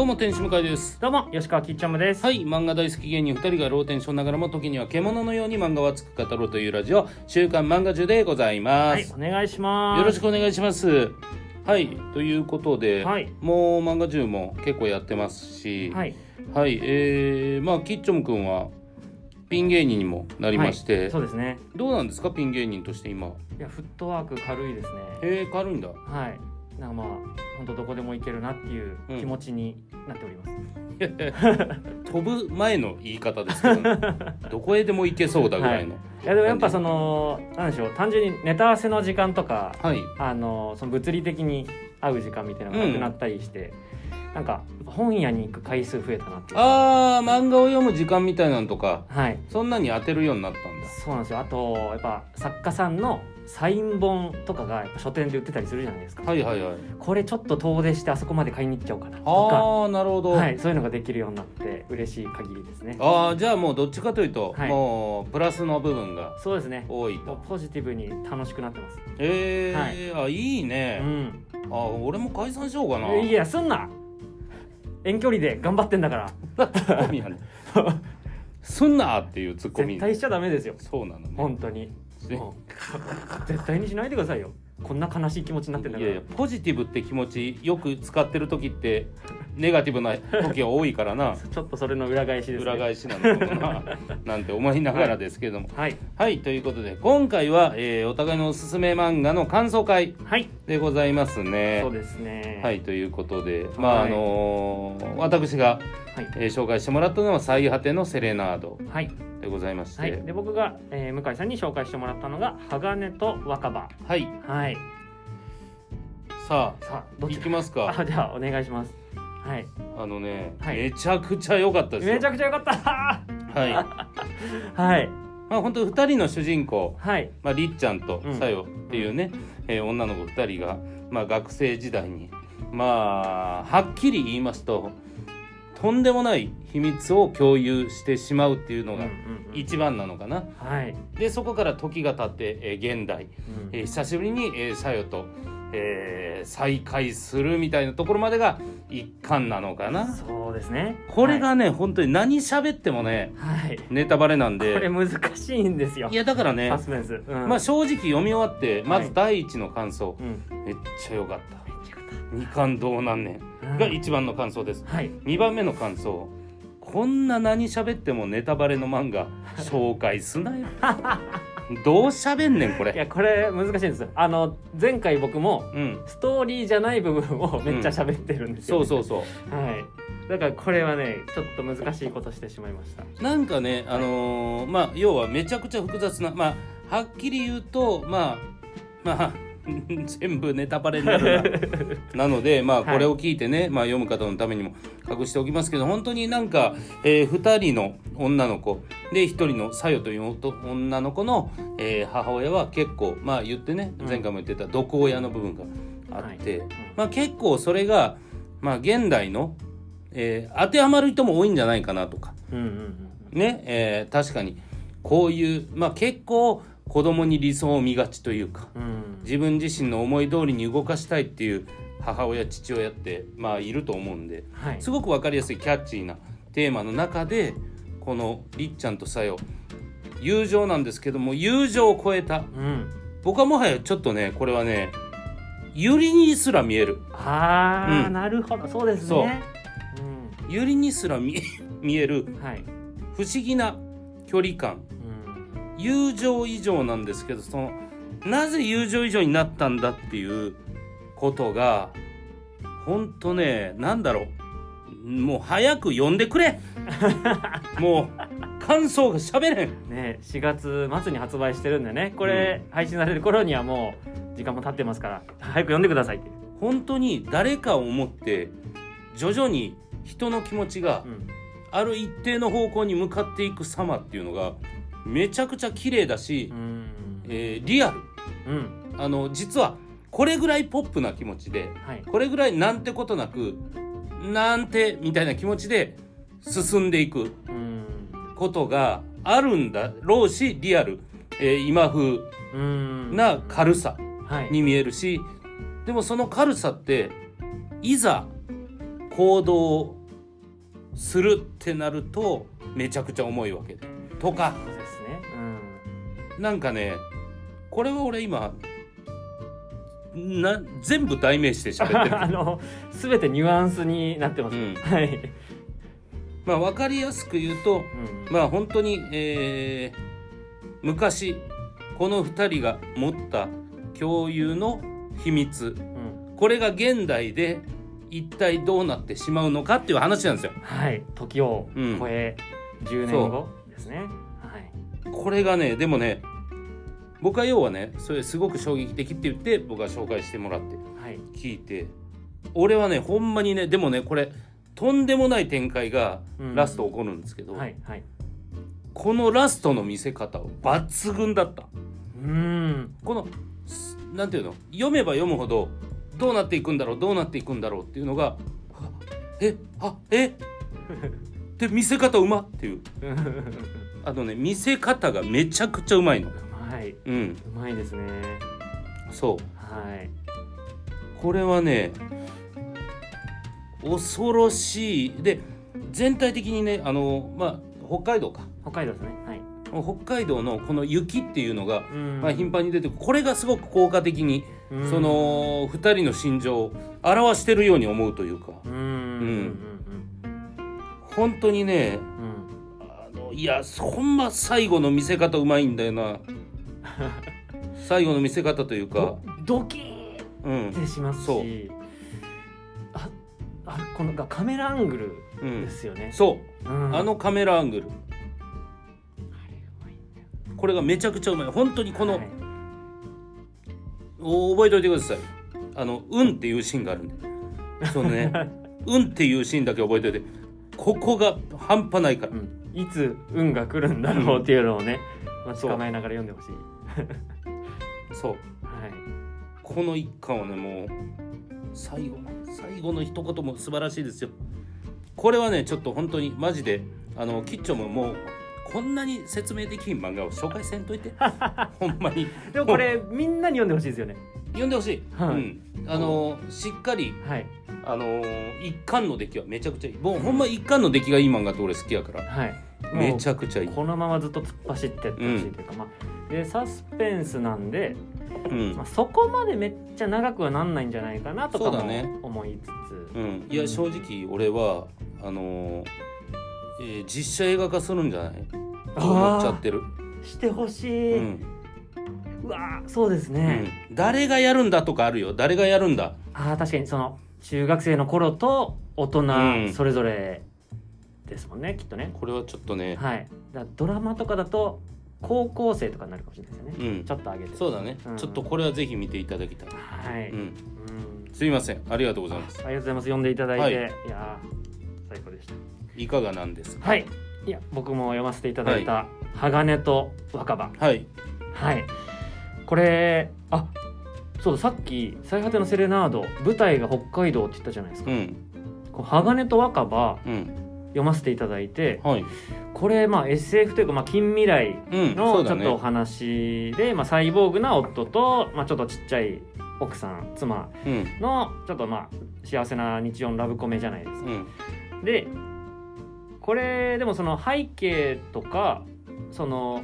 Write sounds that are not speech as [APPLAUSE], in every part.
どうも天使向井ですどうも吉川きっちゃむです。はい漫画大好き芸人2人がローテンションながらも時には獣のように漫画を熱く語ろうというラジオ「週刊漫画中」でございます、はいお願いします。よろしくお願いしますはいということで、はいもう漫画中も結構やってますしはい。はい、えー、まあキッチョムくんはピン芸人にもなりまして、そうですね。どうなんですかピン芸人として今いやフットワーク軽いですね。へえ軽いんだはい。なんかまあ本当どこでも行けるなっていう気持ちになっております。[LAUGHS] 飛ぶ前の言い方ですけど、ね、[LAUGHS] どこへでも行けそうだぐらいのい。やでもやっぱそのなんでしょう単純にネタ合わせの時間とかはい、あのその物理的に会う時間みたいなのがなくなったりして、なんか本屋に行く回数増えたなって。あー漫画を読む時間みたいなのとかはい。そんなに当てるようになったんだそうなんですよ。あとやっぱ作家さんのサイン本とかが書店で売ってたりするじゃないですか。はいはいはいこれちょっと遠出してあそこまで買いに行っちゃおうかなとか、ああなるほど、はい、そういうのができるようになって嬉しい限りですね。ああじゃあもうどっちかというと、はいもうプラスの部分がそうですね。多いとポジティブに楽しくなってます。えーあいいうね、ん。あ俺も解散しようかないやすんな。遠距離で頑張ってんだからツッコミやねすんなっていうツッコミ絶対しちゃダメですよ。そうなのね本当に。ねもう絶対にしないでくださいよ。こんな悲しい気持ちになってんだから。いやいやポジティブって気持ちよく使ってる時ってネガティブな時が多いからな [LAUGHS] ちょっとそれの裏返しです、ね。裏返しなのかな [LAUGHS] なんて思いながらですけどもはいはいということで今回は、えーお互いのおすすめ漫画の感想会はい。でございますねそうですね。はいということでまあ、はいあのー私が、はいえー紹介してもらったのは「最果てのセレナードはい。」でございまして、はい。で僕が、えー向井さんに紹介してもらったのが鋼と若葉。はい、はい。さあさあどっちいきますかあじゃあお願いします。はい。あのね、はい。めちゃくちゃ良かったですよ。めちゃくちゃ良かった。はい。[LAUGHS] はい。まあ本当二人の主人公はい。まあ、りっちゃんとうん。さよっていうね、えー女の子2人が、まあ、学生時代にまあはっきり言いますととんでもない秘密を共有してしまうっていうのが一番なのかな。はい。でそこから時が経って、えー現代、うん。えー久しぶりに、えー、さよと、えー再会するみたいなところまでが一巻なのかな。そうですね。これがね、本当に何喋ってもねはい。はいネタバレなんこれで難しいんですよい。やだからねサスペンス。うんまあ正直読み終わってまはいず第一の感想、うん。めっちゃ良かった二巻どうなんねんが一番の感想ですはい。二番目の感想こんな何喋ってもネタバレの漫画 [LAUGHS] 紹介すなよどう喋んねんこれいやこれ難しいんですよ。あの前回僕もうんストーリーじゃない部分をめっちゃ喋ってるんですよ、そうそうそうはい。だからこれはねちょっと難しいことしてしまいました。なんかねあのーまあ要はめちゃくちゃ複雑なまあはっきり言うとまあまあ [LAUGHS] 全部ネタバレになるな。[LAUGHS] なのでまあはい。これを聞いてね、まあ、読む方のためにも隠しておきますけど本当になんか、え2人の女の子で1人のさよという女の子の、えー母親は結構まあ言ってねうん。前回も言ってた毒親の部分があって、はい。まあ、結構それが、まあ、現代の、えー当てはまる人も多いんじゃないかなとか。うんうんうん。ね、えー確かにこういう、まあ、結構子供に理想を見がちというかうん。うん。自分自身の思い通りに動かしたいっていう母親父親ってまあいると思うんではい。すごく分かりやすいキャッチーなテーマの中でこのりっちゃんとさよ友情なんですけども友情を超えたうん。僕はもはやちょっとねこれはねユリにすら見えるああ、うんなるほどそうですそうね。ユリにすら見 [LAUGHS] 見える。不思議な距離感うん。友情以上なんですけどそのなぜ友情以上になったんだっていうことが本当ねなんだろうもう早く読んでくれ [LAUGHS] もう感想が喋れんね4月末に発売してるんでねこれ、配信される頃にはもう時間も経ってますから早く読んでくださいって。本当に誰かを思って徐々に人の気持ちがうん。ある一定の方向に向かっていく様っていうのがめちゃくちゃ綺麗だしう、ん。えーリアルうん。あの実はこれぐらいポップな気持ちではい。これぐらいなんてことなくなんてみたいな気持ちで進んでいくうん。ことがあるんだろうしリアル、えー今風うん。な軽さはい。に見えるしでもその軽さっていざ行動をするってなるとめちゃくちゃ重いわけでとかなんかねこれは俺今な全部代名詞で喋ってる。[LAUGHS] あの全てニュアンスになってます、うん。はい、まあ分かりやすく言うとうん。まあ本当に、えー昔この2人が持った共有の秘密。うん。これが現代で一体どうなってしまうのかっていう話なんですよ。はい。時を超え10年後ですね。はい。これがねでもね僕は要はねそれすごく衝撃的って言って僕は紹介してもらってはい。聞いて。俺はねほんまにねでもねこれとんでもない展開がうん。ラスト起こるんですけど、はいはい。このラストの見せ方は抜群だった。うん。このすなんていうの？読めば読むほどどうなっていくんだろうどうなっていくんだろうっていうのがあえあえ？で見せ方うまっていう。[LAUGHS] あのね見せ方がめちゃくちゃうまいのはい。うん。うまいですね。そう。はい。これはね恐ろしい。で全体的にねあのまあ北海道か。北海道ですね。はい。北海道のこの雪っていうのが、うん。まあ、頻繁に出てこれがすごく効果的にうん。その2人の心情を表してるように思うというか。うん。うん。うん本当にねあのいやほんま最後の見せ方うまいんだよな最後の見せ方というか。ド、ドキうんッてしますそうしああこのカメラアングルうん。で、すよね、そう。うん。あのカメラアングル。これがめちゃくちゃうまい。本当にこの、はい。お覚えておいてください。あの「うん」っていうシーンがあるんで。そのね「[LAUGHS] うん」っていうシーンだけ覚えておいて。ここが半端ないから。うん。いつ運が来るんだろうっていうのをね、まあ、捕まえながら読んでほしい [LAUGHS] そう。はい。この一巻はねもう最後の最後の一言も素晴らしいですよ。これはねちょっと本当にマジであのキッチョももうこんなに説明できん漫画を紹介せんといて。[LAUGHS] ほんまに。でもこれみんなに読んでほしいですよね。読んでほしい、はい。うん、あのしっかりはい。あの一巻の出来はめちゃくちゃいい。もうほんま一巻の出来がいい漫画って俺好きやから。はいめちゃゃくちゃいい、このままずっと突っ走ってってほしいというか、まあでサスペンスなんで、うん。まあ、そこまでめっちゃ長くはなんないんじゃないかなとかも思いつつ、うん、いや正直俺はあのえー実写映画化するんじゃない？と思っちゃってる、してほしい、ううんわーそうですうね、ん、誰がやるんだとかあるよ。誰がやるんだ？あー確かにその中学生の頃と大うん。人それぞれですもんね、きっとね。これはちょっとね、はい。だドラマとかだと高校生とかになるかもしれないですよね、うん。ちょっと上げて。そうだね、うん。ちょっとこれはぜひ見ていただきたい、はい、ううん。ん、すいません。ありがとうございます。ありがとうございます。読んでいただいて、はい。い、やー最高でした。いかがなんですか？はい。いや僕も読ませていただいた「鋼と若葉。はい」はい。これあそうださっき「最果てのセレナード」舞台が北海道って言ったじゃないですか、うん。こう鋼と若葉うん読ませていただいてはい。これまあ SF というか、まあ、近未来うんのちょっとお話で、まあ、サイボーグな夫と、まあ、ちょっとちっちゃい奥さん妻うん。のちょっとまあ幸せな日常のラブコメじゃないですか。うん。でこれでもその背景とかその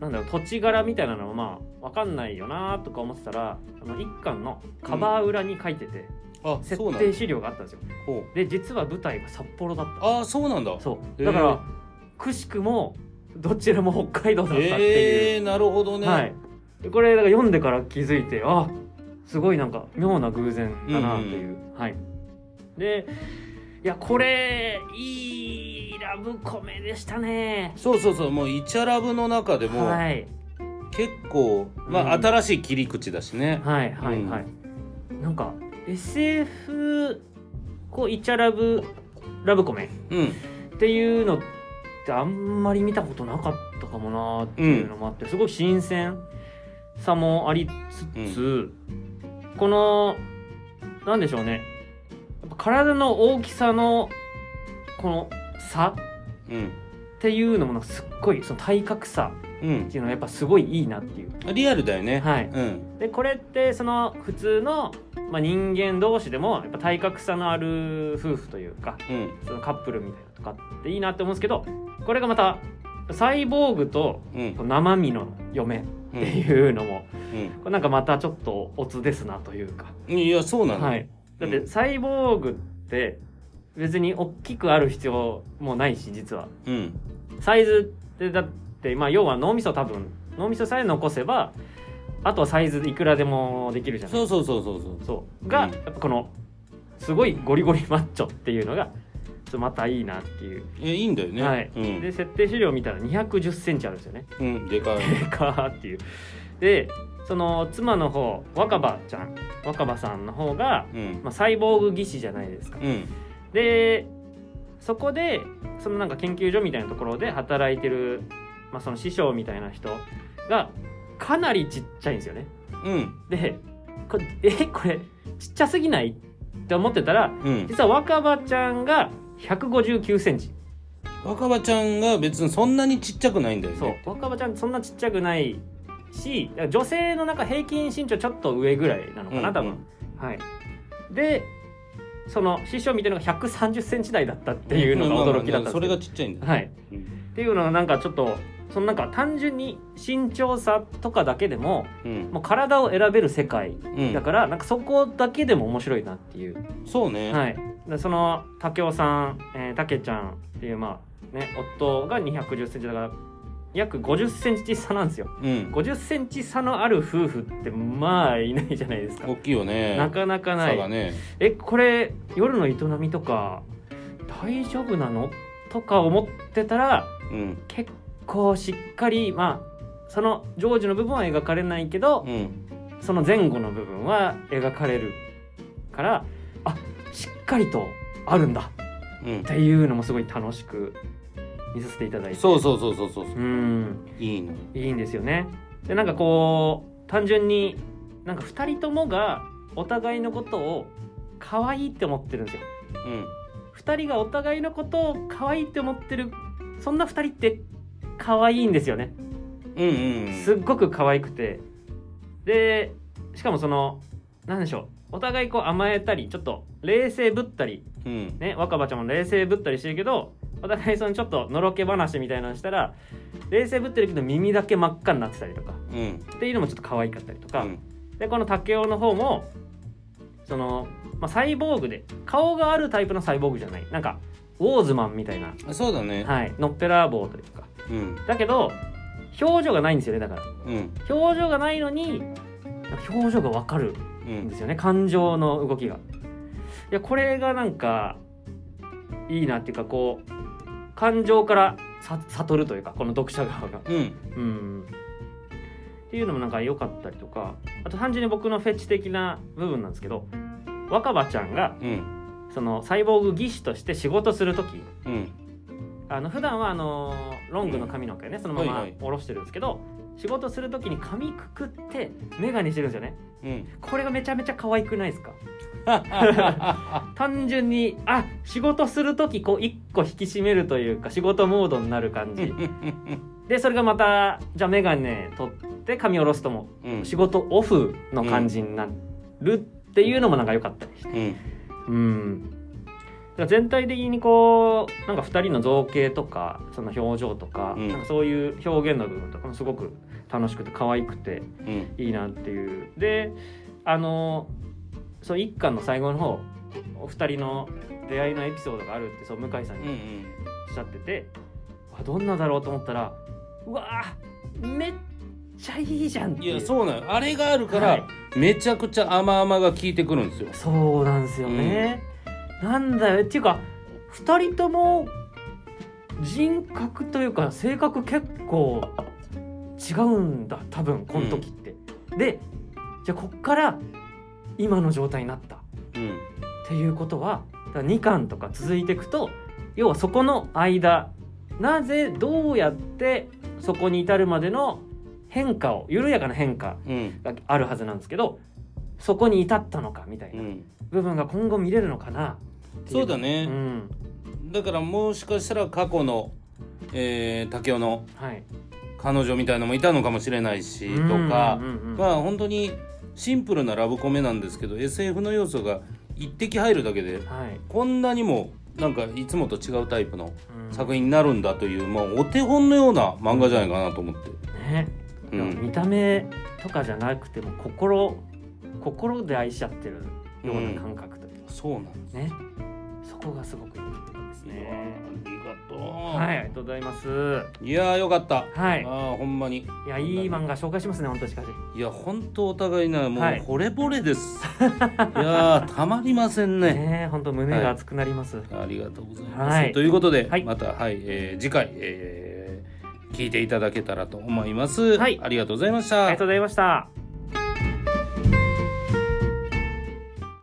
なんだろう土地柄みたいなのはまあ分かんないよなとか思ってたらあの一巻のカバー裏に書いてて、うなんだ定資料があったんですよ。で実は舞台が札幌だった。ああそうなんだ。そう。だから、くしくもどちらも北海道だったっていう。えー、なるほどね、はい、でこれだから読んでから気づいてあすごいなんか妙な偶然だなっていう、はい。でいやこれいいラブコメでしたね。そうそうそう。もうイチャラブの中でもはい。結構、まあうん。新しい切り口だしね。はいはいはい、なんか SF こうイチャラブラブコメ。うん。っていうのってあんまり見たことなかったかもなっていうのもあって、すごい新鮮さもありつつ、このなんでしょうね。やっぱ体の大きさのこの差うん。っていうのもなんかすっごいその体格差うんっていうのはやっぱすごいいいなっていう。リアルだよね。はい。うん。でこれってその普通の、まあ、人間同士でもやっぱ体格差のある夫婦というかうん。そのカップルみたいなとかっていいなって思うんですけどこれがまたサイボーグとうん。生身の嫁っていうのも、うこれなんかまたちょっとオツですなというか、んいやそうなの。はい、だってサイボーグって別に大きくある必要もないし実は。うん。サイズってだまあ要は脳みそ多分脳みそさえ残せばあとはサイズいくらでもできるじゃない。そうそうそうそうそう。そう。が、うん。やっぱこのすごいゴリゴリマッチョっていうのがまたいいなっていう、えいいんだよね。はい、うん。で設定資料見たら2 1 0ンチあるんですよね。うん。でかい。でかーっていう。でその妻の方若葉ちゃん。若葉さんの方が、うん。まあ、サイボーグ技師じゃないですか。うん。でそこでそのなんか研究所みたいなところで働いてる、まあ、その師匠みたいな人がかなりちっちゃいんですよね。うん。でこえこれちっちゃすぎないって思ってたらうん。実は若葉ちゃんが159センチ。若葉ちゃんが別にそんなにちっちゃくないんだよそう。ね若葉ちゃんそんなちっちゃくないし女性の中平均身長ちょっと上ぐらいなのかな多分、はい。でその師匠みたいなのが130センチ台だったっていうのが驚きだったそれがちっちゃいんだ。よはい。うん。っていうのはなんかちょっとそのなんか単純に身長差とかだけでもうん。もう体を選べる世界うん。だからなんかそこだけでも面白いなっていう。そうね。はい、でその武雄さん、えー、武ちゃんっていうまあね夫が2 1 0センチだから約50センチ差なんですよ。うん。50センチ差のある夫婦ってまあいないじゃないですか。大きいよね。なかなかない、差がね。えこれ夜の営みとか大丈夫なの？とか思ってたらうん。結構しっかりまあそのジョージの部分は描かれないけど、うんその前後の部分は描かれるからあしっかりとあるんだ。うん。っていうのもすごい楽しく見させていただいて。そうそうそうそうそう。うん。いいのいいんですよね。でなんかこう単純になんか2人ともがお互いのことを可愛いって思ってるんですよ。うん。2人がお互いのことを可愛いって思ってるそんな2人って可愛いんですよね。うんうんうん。すっごく可愛くて。でしかもそのなんでしょう。お互いこう甘えたりちょっと冷静ぶったり。うん。ね若葉ちゃんも冷静ぶったりしてるけどお互いそのちょっとのろけ話みたいなのしたら冷静ぶってるけど耳だけ真っ赤になってたりとか。うん。っていうのもちょっと可愛かったりとか、うん。でこの武雄の方もその、まあ、サイボーグで顔があるタイプのサイボーグじゃない。なんかウォーズマンみたいな、あそうだね。はい、のっぺらぼうというか。うん。だけど表情がないんですよねだから。うん。表情がないのになんか表情がわかるうんん。ですよね感情の動きが。いやこれがなんかいいなっていうかこう感情からさ悟るというかこの読者側が。うん。うん。っていうのもなんか良かったりとか。あと単純に僕のフェチ的な部分なんですけど若葉ちゃんがうんそのサイボーグ技師として仕事する時。うん。あの普段はあのロングの髪の毛ねそのままはいはい。下ろしてるんですけど、仕事する時に髪くくって眼鏡してるんですよね。うん。これがめちゃめちゃ可愛くないですか？[LAUGHS] 単純にあ仕事する時こう一個引き締めるというか仕事モードになる感じ。[LAUGHS] でそれがまたじゃあ眼鏡取って髪下ろすともうん。仕事オフの感じになるっていうのもなんか良かったりしてうん。全体的にこうなんか2人の造形とかその表情とか,、うん。なんかそういう表現の部分とかもすごく楽しくて可愛くてうん。いいなっていう。であのその一巻の最後の方お二人の出会いのエピソードがあるってそう向井さんにうんうん。おっしゃってて、あどんなだろうと思ったらうわーめっちゃいいじゃんっていやそうなのあれがあるから、はい。めちゃくちゃ甘々が効いてくるんですよ。そうなんですよね、なんだよ。っていうか二人とも人格というか性格結構違うんだ多分この時って、でじゃあこっから今の状態になった。うん。っていうことはだから2巻とか続いていくと要はそこの間なぜどうやってそこに至るまでの変化を緩やかな変化うん。があるはずなんですけどそこに至ったのかみたいうなん。部分が今後見れるのかなっていそうだね。うん。だからもしかしたら過去の、えー、竹雄のはい。彼女みたいのもいたのかもしれないしとか、まあ本当にシンプルなラブコメなんですけど SF の要素が一滴入るだけで、はい。こんなにもなんかいつもと違うタイプの作品になるんだという、まあ、お手本のような漫画じゃないかなと思って。ね、うん見た目とかじゃなくても心心で愛し合ってるような感覚というかそうなんですね、そこがすごくいいですね。ね。ありがとう。はい、ありがとうございます。いやーよかった。はいああほんまに。いや、いい漫画紹介しますね、本当しかし。いや本当お互いなもうはい惚れ惚れです。[LAUGHS] い、やーたまりませんね。ねえ、本当胸が熱くなります。ありがとうございます。はいということで、はいまたはい、えー次回、えー聞いていただけたらと思います。はいありがとうございました。ありがとうございました。